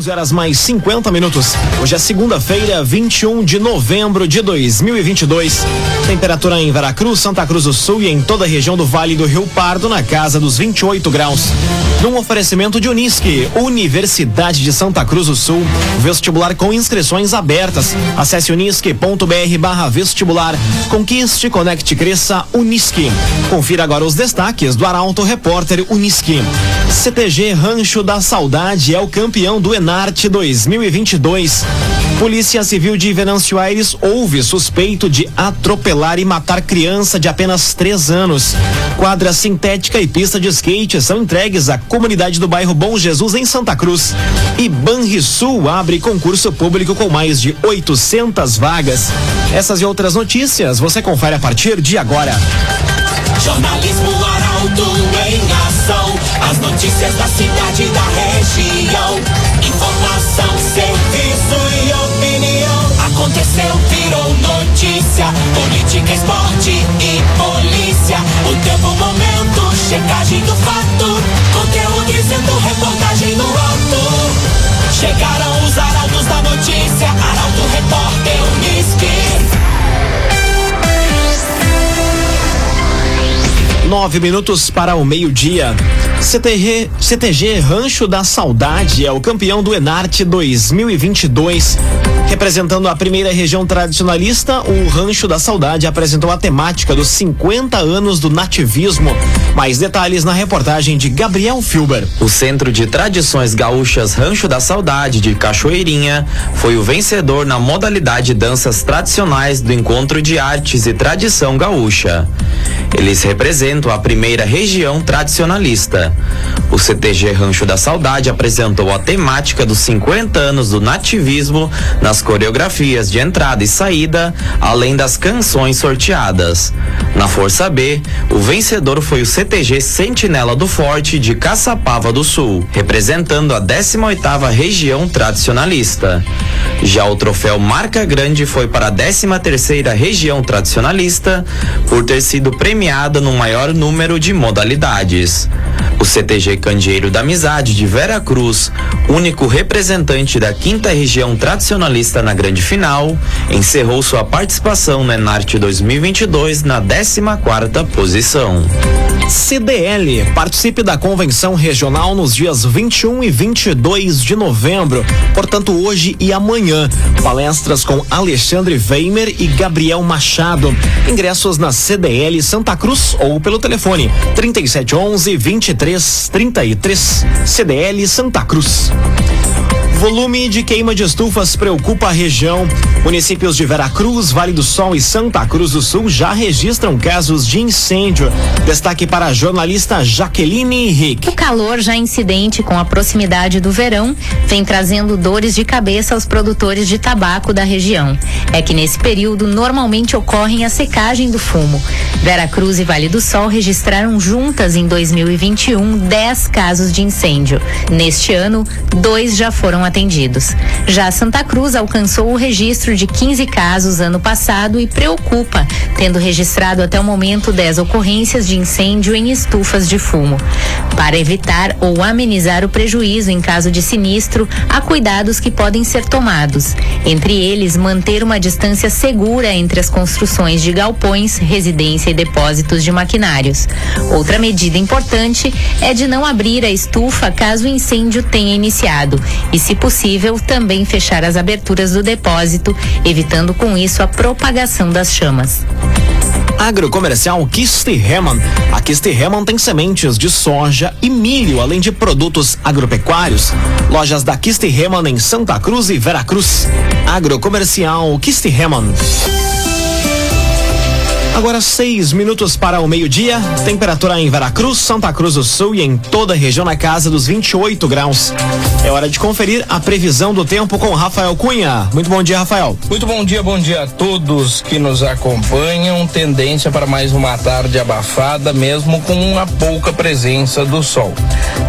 11 horas mais 50 minutos. Hoje é segunda-feira, 21 de novembro de 2022. Temperatura em Veracruz, Santa Cruz do Sul e em toda a região do Vale do Rio Pardo na casa dos 28 graus. Num oferecimento de Unisque, Universidade de Santa Cruz do Sul, vestibular com inscrições abertas. Acesse unisque.br barra vestibular. Conquiste, conecte, cresça, Unisque. Confira agora os destaques do Arauto Repórter Unisque. CTG Rancho da Saudade é o campeão do Enarte 2022. Polícia Civil de Venâncio Aires houve suspeito de atropelar e matar criança de apenas 3 anos. Quadra sintética e pista de skate são entregues à comunidade do bairro Bom Jesus em Santa Cruz. E Banrisul abre concurso público com mais de 800 vagas. Essas e outras notícias você confere a partir de agora. Jornalismo Arauto em ação. As notícias da cidade e da região. Informação, serviço e opinião. Aconteceu, virou notícia. Política, esporte e polícia. O tempo, momento, checagem do fato. Conteúdo dizendo, reportagem no ato. Chegaram Nove minutos para o meio-dia. CTG, CTG Rancho da Saudade é o campeão do Enarte 2022. Representando a primeira região tradicionalista, o Rancho da Saudade apresentou a temática dos 50 anos do nativismo. Mais detalhes na reportagem de Gabriel Filber. O Centro de Tradições Gaúchas Rancho da Saudade de Cachoeirinha foi o vencedor na modalidade danças tradicionais do Encontro de Artes e Tradição Gaúcha. Eles representam a primeira região tradicionalista. O CTG Rancho da Saudade apresentou a temática dos 50 anos do nativismo nas coreografias de entrada e saída, além das canções sorteadas. Na Força B, o vencedor foi o CTG Sentinela do Forte de Caçapava do Sul, representando a 18ª região tradicionalista. Já o troféu Marca Grande foi para a 13ª região tradicionalista por ter sido premiada no maior número de modalidades. O CTG Candeeiro da Amizade de Vera Cruz, único representante da quinta região tradicionalista na grande final, encerrou sua participação no Enarte 2022 na 14ª posição. CDL. Participe da convenção regional nos dias 21 e 22 de novembro, portanto hoje e amanhã. Palestras com Alexandre Weimer e Gabriel Machado. Ingressos na CDL Santa Cruz ou pelo telefone 3711 2333. CDL Santa Cruz. Volume de queima de estufas preocupa a região. Municípios de Veracruz, Vale do Sol e Santa Cruz do Sul já registram casos de incêndio. Destaque para a jornalista Jaqueline Henrique. O calor já incidente com a proximidade do verão vem trazendo dores de cabeça aos produtores de tabaco da região. É que nesse período normalmente ocorrem a secagem do fumo. Veracruz e Vale do Sol registraram juntas em 2021 10 casos de incêndio. Neste ano, dois já foram atendidos. Já Santa Cruz alcançou o registro de 15 casos ano passado e preocupa, tendo registrado até o momento 10 ocorrências de incêndio em estufas de fumo. Para evitar ou amenizar o prejuízo em caso de sinistro, há cuidados que podem ser tomados. Entre eles, manter uma distância segura entre as construções de galpões, residência e depósitos de maquinários. Outra medida importante é de não abrir a estufa caso o incêndio tenha iniciado e, se possível, também fechar as aberturas do depósito, evitando com isso a propagação das chamas. Agrocomercial Kiste Heman. A Kiste Heman tem sementes de soja e milho, além de produtos agropecuários. Lojas da Kiste Heman em Santa Cruz e Veracruz. Agrocomercial Kiste Heman. Agora seis minutos para o meio-dia. Temperatura em Veracruz, Santa Cruz do Sul e em toda a região na casa dos 28 graus. É hora de conferir a previsão do tempo com Rafael Cunha. Muito bom dia, Rafael. Muito bom dia, bom dia a todos que nos acompanham. Tendência para mais uma tarde abafada, mesmo com uma pouca presença do sol.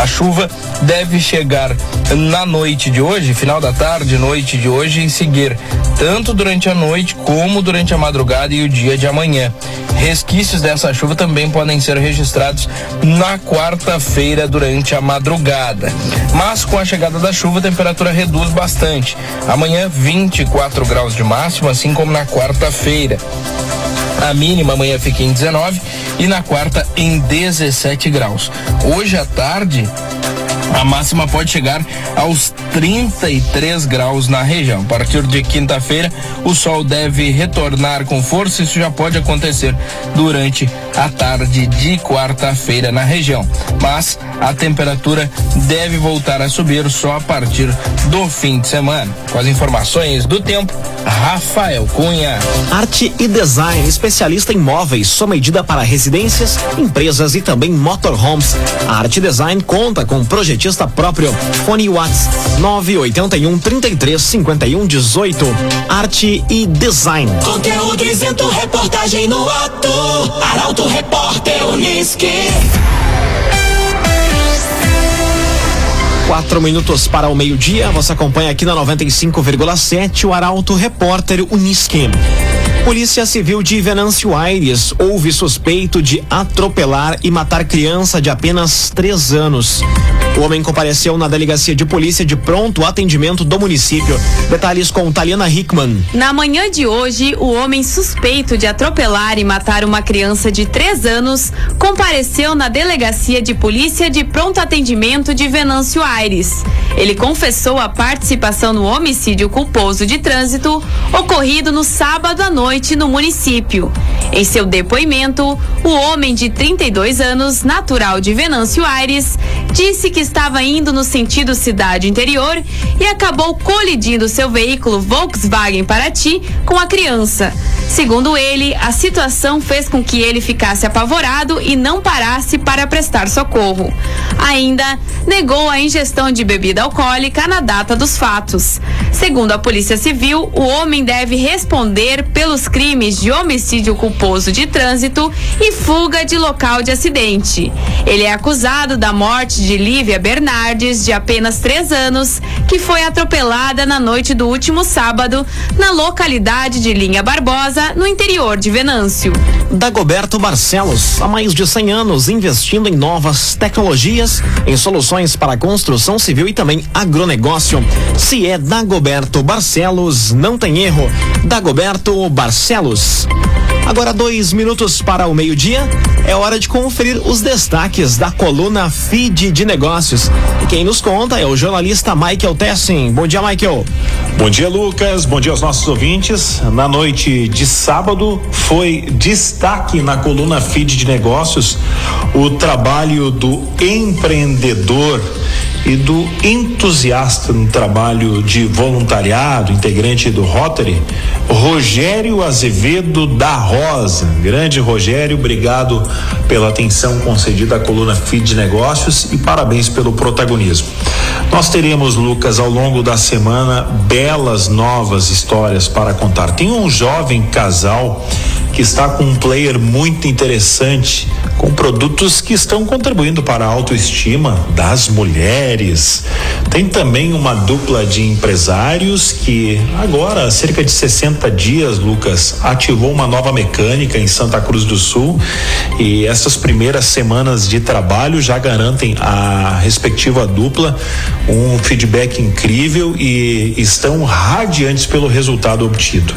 A chuva deve chegar na noite de hoje, final da tarde, noite de hoje, e seguir tanto durante a noite como durante a madrugada e o dia de amanhã. Resquícios dessa chuva também podem ser registrados na quarta-feira durante a madrugada. Mas com a chegada da chuva, a temperatura reduz bastante. Amanhã, 24 graus de máximo, assim como na quarta-feira. A mínima amanhã fica em 19 e na quarta em 17 graus. Hoje à tarde, a máxima pode chegar aos 33 graus na região. A partir de quinta-feira, o sol deve retornar com força. Isso já pode acontecer durante a tarde de quarta-feira na região. Mas a temperatura deve voltar a subir só a partir do fim de semana. Com as informações do tempo, Rafael Cunha. Arte e design, especialista em móveis, sua medida para residências, empresas e também motorhomes. A Arte Design conta com projetista próprio. Fone Whats 981 33 51 18. Arte e design. Conteúdo isento, reportagem no ato. Arauto Repórter Uniski. Quatro minutos para o meio-dia. Você acompanha aqui na 95,7 o Arauto Repórter Uniski. Polícia Civil de Venâncio Aires houve suspeito de atropelar e matar criança de apenas três anos. O homem compareceu na delegacia de polícia de pronto atendimento do município. Detalhes com Taliana Hickman. Na manhã de hoje, o homem suspeito de atropelar e matar uma criança de três anos compareceu na delegacia de polícia de pronto atendimento de Venâncio Aires. Ele confessou a participação no homicídio culposo de trânsito ocorrido no sábado à noite no município. Em seu depoimento, o homem de 32 anos, natural de Venâncio Aires, disse que estava indo no sentido cidade interior e acabou colidindo seu veículo Volkswagen Paraty com a criança. Segundo ele, a situação fez com que ele ficasse apavorado e não parasse para prestar socorro. Ainda negou a ingestão de bebida alcoólica na data dos fatos. Segundo a Polícia Civil, o homem deve responder pelos crimes de homicídio culposo de trânsito e fuga de local de acidente. Ele é acusado da morte de Lívia Bernardes, de apenas três anos, que foi atropelada na noite do último sábado na localidade de Linha Barbosa, no interior de Venâncio. Dagoberto Barcelos, há mais de 100 anos investindo em novas tecnologias, em soluções para construção civil e também agronegócio. Se é Dagoberto Barcelos, não tem erro. Dagoberto Barcelos. Agora, dois minutos para o meio-dia, é hora de conferir os destaques da coluna Feed de Negócios. E quem nos conta é o jornalista Michael Tessin. Bom dia, Michael. Bom dia, Lucas. Bom dia aos nossos ouvintes. Na noite de sábado, foi destaque na coluna Feed de Negócios o trabalho do empreendedor e do entusiasta no trabalho de voluntariado, integrante do Rotary, Rogério Azevedo da Rosa. Grande Rogério, obrigado pela atenção concedida à coluna Feed de Negócios e parabéns pelo protagonismo. Nós teremos, Lucas, ao longo da semana, belas novas histórias para contar. Tem um jovem casal que está com um player muito interessante, com produtos que estão contribuindo para a autoestima das mulheres. Tem também uma dupla de empresários que agora, há cerca de 60 dias, Lucas, ativou uma nova mecânica em Santa Cruz do Sul e essas primeiras semanas de trabalho já garantem a respectiva dupla um feedback incrível e estão radiantes pelo resultado obtido.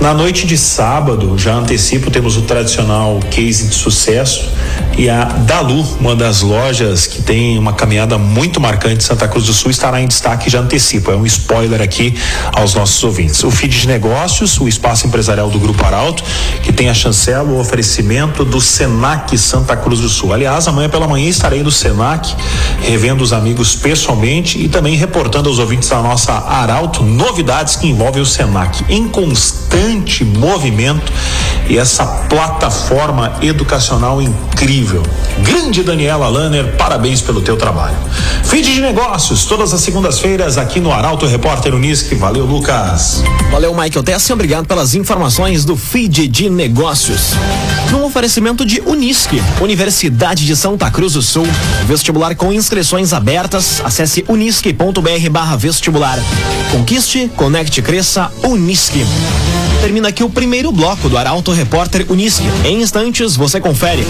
Na noite de sábado, já antecipo, temos o tradicional case de sucesso e a Dalu, uma das lojas que tem uma caminhada muito marcante em Santa Cruz do Sul, estará em destaque, já antecipo, é um spoiler aqui aos nossos ouvintes. O feed de negócios, o espaço empresarial do Grupo Arauto, que tem a chancela, o oferecimento do Senac Santa Cruz do Sul. Aliás, amanhã pela manhã estarei no Senac, revendo os amigos pessoalmente e também reportando aos ouvintes da nossa Arauto novidades que envolvem o Senac em movimento e essa plataforma educacional incrível. Grande Daniela Lanner, parabéns pelo teu trabalho. Feed de negócios, todas as segundas-feiras aqui no Arauto Repórter Unisque. Valeu, Lucas. Valeu, Michael Tessin. Obrigado pelas informações do Feed de Negócios. Num oferecimento de Unisque, Universidade de Santa Cruz do Sul. Vestibular com inscrições abertas. Acesse unisque.br barra vestibular. Conquiste, conecte, cresça, Unisque. Termina aqui o primeiro bloco do Arauto Repórter Unisque. Em instantes você confere.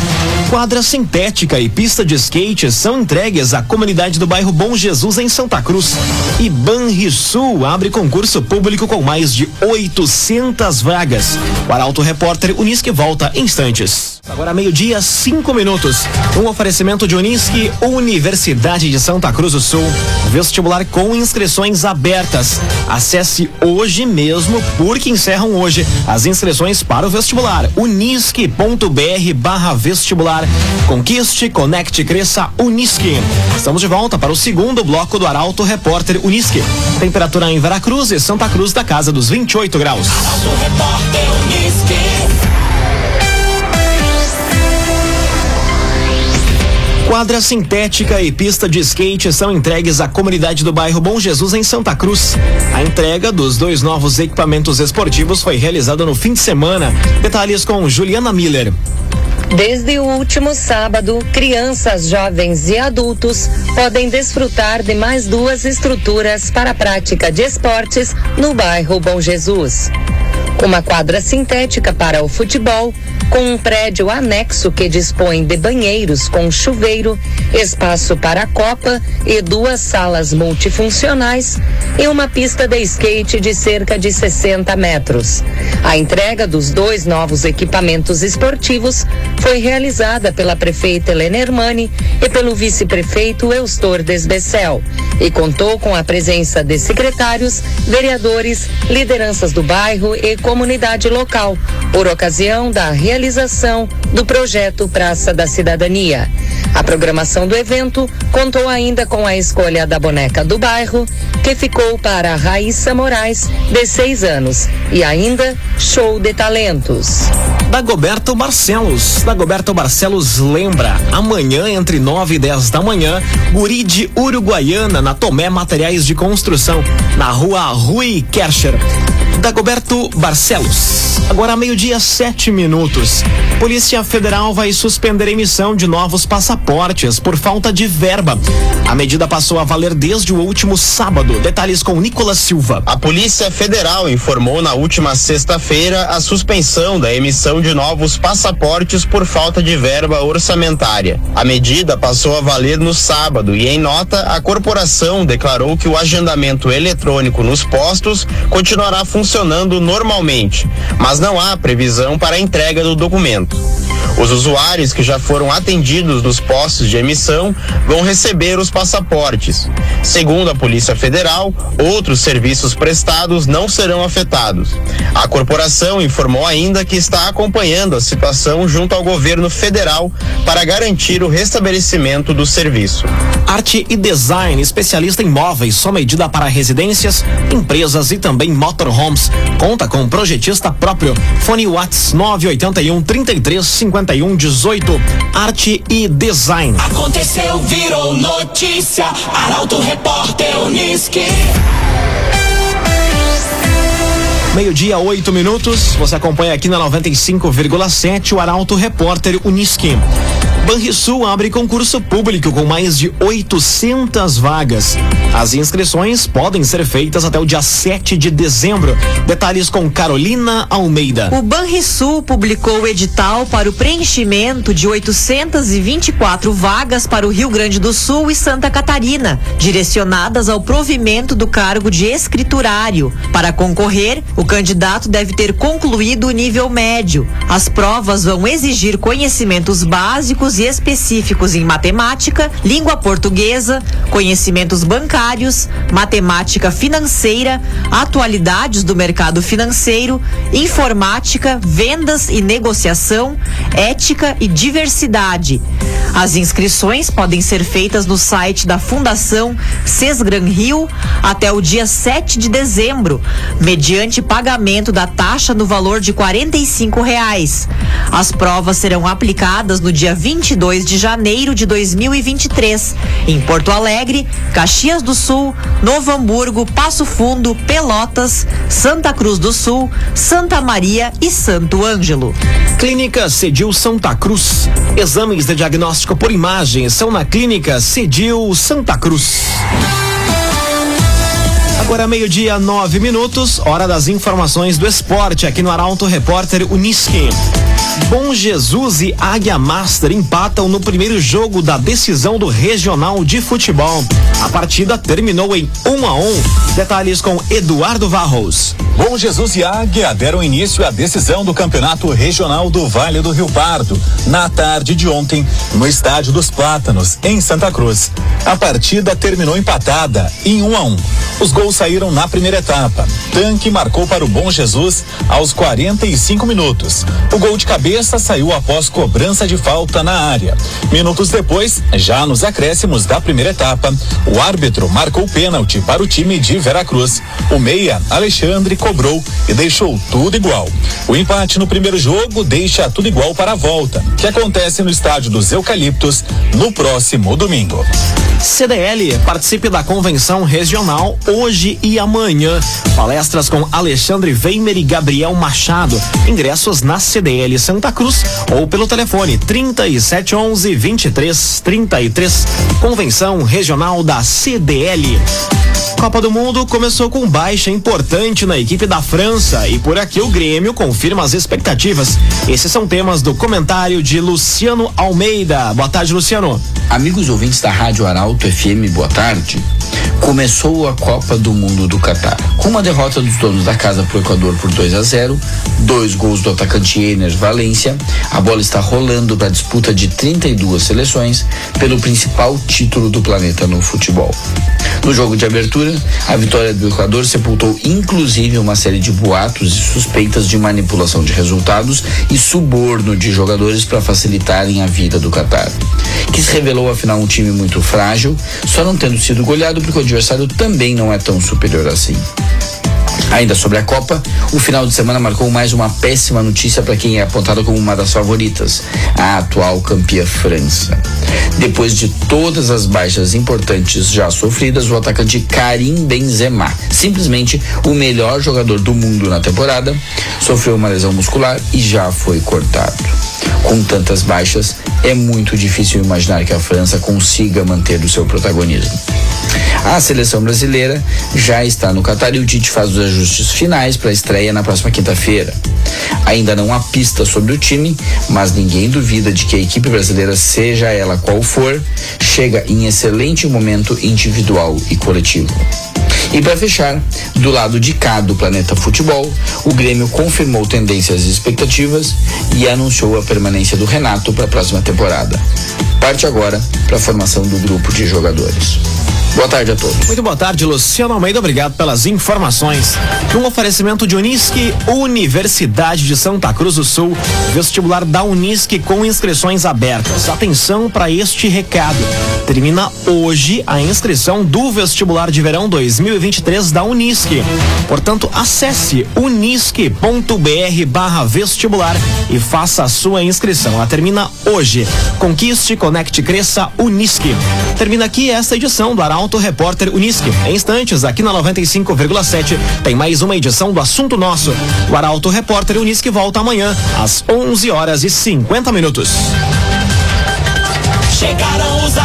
Quadra sintética e pista de skate são entregues à comunidade do bairro Bom Jesus em Santa Cruz. E Banrisul abre concurso público com mais de 800 vagas. O Arauto Repórter Unisque volta em instantes. Agora meio-dia, cinco minutos. Um oferecimento de Unisque, Universidade de Santa Cruz do Sul. Vestibular com inscrições abertas. Acesse hoje mesmo, porque encerram hoje as inscrições para o vestibular. Unisque.br barra vestibular. Conquiste, conecte, cresça, Unisque. Estamos de volta para o segundo bloco do Arauto Repórter Unisque. Temperatura em Veracruz e Santa Cruz da casa dos 28 graus. Arauto Repórter Unisque. Quadra sintética e pista de skate são entregues à comunidade do bairro Bom Jesus em Santa Cruz. A entrega dos dois novos equipamentos esportivos foi realizada no fim de semana. Detalhes com Juliana Miller. Desde o último sábado, crianças, jovens e adultos podem desfrutar de mais duas estruturas para a prática de esportes no bairro Bom Jesus. Uma quadra sintética para o futebol, com um prédio anexo que dispõe de banheiros com chuveiro, espaço para a copa e duas salas multifuncionais e uma pista de skate de cerca de 60 metros. A entrega dos dois novos equipamentos esportivos foi realizada pela prefeita Helena Hermani e pelo vice-prefeito Eustor Desbecel e contou com a presença de secretários, vereadores, lideranças do bairro e comunidade local, por ocasião da realização do projeto Praça da Cidadania. A programação do evento contou ainda com a escolha da boneca do bairro, que ficou para Raíssa Moraes, de seis anos, e ainda show de talentos. Dagoberto Barcelos. Dagoberto Barcelos lembra, amanhã entre 9 e 10 da manhã, Guri de Uruguaiana, na Tomé Materiais de Construção, na rua Rui Kercher. Dagoberto Barcelos. Agora meio-dia, sete minutos. Polícia Federal vai suspender a emissão de novos passaportes por falta de verba. A medida passou a valer desde o último sábado. Detalhes com Nicolas Silva. A Polícia Federal informou na última sexta-feira a suspensão da emissão de novos passaportes por falta de verba orçamentária. A medida passou a valer no sábado e, em nota, a corporação declarou que o agendamento eletrônico nos postos continuará funcionando normalmente, mas não há previsão para a entrega do documento. Os usuários que já foram atendidos nos postos de emissão vão receber os passaportes. Segundo a Polícia Federal, outros serviços prestados não serão afetados. A corporação informou ainda que está acompanhando a situação junto ao governo federal para garantir o restabelecimento do serviço. Arte e design, especialista em móveis, só medida para residências, empresas e também motorhomes. Conta com projetista próprio. Fone Whats 981 33 51 18. Arte e design. Aconteceu, virou notícia. Arauto Repórter Unisque. Meio-dia, oito minutos. Você acompanha aqui na 95,7 o Arauto Repórter Unisque. Banrisul abre concurso público com mais de 800 vagas. As inscrições podem ser feitas até o dia 7 de dezembro. Detalhes com Carolina Almeida. O Banrisul publicou o edital para o preenchimento de 824 vagas para o Rio Grande do Sul e Santa Catarina, direcionadas ao provimento do cargo de escriturário. Para concorrer, o candidato deve ter concluído o nível médio. As provas vão exigir conhecimentos básicos e específicos em matemática, língua portuguesa, conhecimentos bancários, matemática financeira, atualidades do mercado financeiro, informática, vendas e negociação, ética e diversidade. As inscrições podem ser feitas no site da Fundação Sesgran Rio até o dia 7 de dezembro, mediante pagamento da taxa no valor de 45 reais. As provas serão aplicadas no dia 22 de janeiro de 2023, em Porto Alegre, Caxias do Sul, Novo Hamburgo, Passo Fundo, Pelotas, Santa Cruz do Sul, Santa Maria e Santo Ângelo. Clínica Cedil Santa Cruz. Exames de diagnóstico por imagem são na Clínica Cedil Santa Cruz. Agora meio-dia, nove minutos, hora das informações do esporte aqui no Arauto Repórter Uniski. Bom Jesus e Águia Master empatam no primeiro jogo da decisão do Regional de Futebol. A partida terminou em 1 um a 1. Um. Detalhes com Eduardo Varros. Bom Jesus e Águia deram início à decisão do Campeonato Regional do Vale do Rio Pardo, na tarde de ontem, no Estádio dos Plátanos, em Santa Cruz. A partida terminou empatada em 1 um a 1. Um. Os gols saíram na primeira etapa. Tanque marcou para o Bom Jesus aos 45 minutos. O gol de cabeça saiu após cobrança de falta na área. Minutos depois, já nos acréscimos da primeira etapa, o árbitro marcou pênalti para o time de Veracruz. O meia, Alexandre, cobrou e deixou tudo igual. O empate no primeiro jogo deixa tudo igual para a volta, que acontece no estádio dos Eucaliptos no próximo domingo. CDL participe da convenção regional hoje e amanhã. Palestras com Alexandre Weimer e Gabriel Machado. Ingressos na CDL Santa Cruz ou pelo telefone 3711 2333. Convenção Regional da CDL. Copa do Mundo começou com baixa importante na equipe da França e por aqui o Grêmio confirma as expectativas. Esses são temas do comentário de Luciano Almeida. Boa tarde, Luciano. Amigos ouvintes da Rádio Arauto FM, boa tarde. Começou a Copa do Mundo do Catar. Com uma derrota dos donos da casa para o Equador por 2 a 0, dois gols do atacante Ener Valência, a bola está rolando para a disputa de 32 seleções pelo principal título do planeta no futebol. No jogo de abertura, a vitória do Equador sepultou inclusive uma série de boatos e suspeitas de manipulação de resultados e suborno de jogadores para facilitarem a vida do Catar, que se revelou afinal um time muito frágil, só não tendo sido goleado porque o adversário também não é tão superior assim. Ainda sobre a Copa, o final de semana marcou mais uma péssima notícia para quem é apontado como uma das favoritas, a atual campeã França. Depois de todas as baixas importantes já sofridas, o atacante Karim Benzema, simplesmente o melhor jogador do mundo na temporada, sofreu uma lesão muscular e já foi cortado. Com tantas baixas, é muito difícil imaginar que a França consiga manter o seu protagonismo. A seleção brasileira já está no Catar e o Tite faz os ajustes finais para a estreia na próxima quinta-feira. Ainda não há pista sobre o time, mas ninguém duvida de que a equipe brasileira, seja ela qual for, chega em excelente momento individual e coletivo. E para fechar, do lado de cá do Planeta Futebol, o Grêmio confirmou tendências e expectativas e anunciou a permanência do Renato para a próxima temporada. Parte agora para a formação do grupo de jogadores. Boa tarde a todos. Muito boa tarde, Luciano Almeida. Obrigado pelas informações. Um oferecimento de Unisque, Universidade de Santa Cruz do Sul, vestibular da Unisque com inscrições abertas. Atenção para este recado. Termina hoje a inscrição do vestibular de verão 2023 da Unisque. Portanto, acesse unisque.br/vestibular e faça a sua inscrição. Ela termina hoje. Conquiste, conecte, cresça, Unisque. Termina aqui esta edição do Arauto Auto Repórter Unisque. Em instantes, aqui na 95,7, tem mais uma edição do Assunto Nosso. O Arauto Repórter Unisque volta amanhã, às 11 horas e 50 minutos. Chegaram os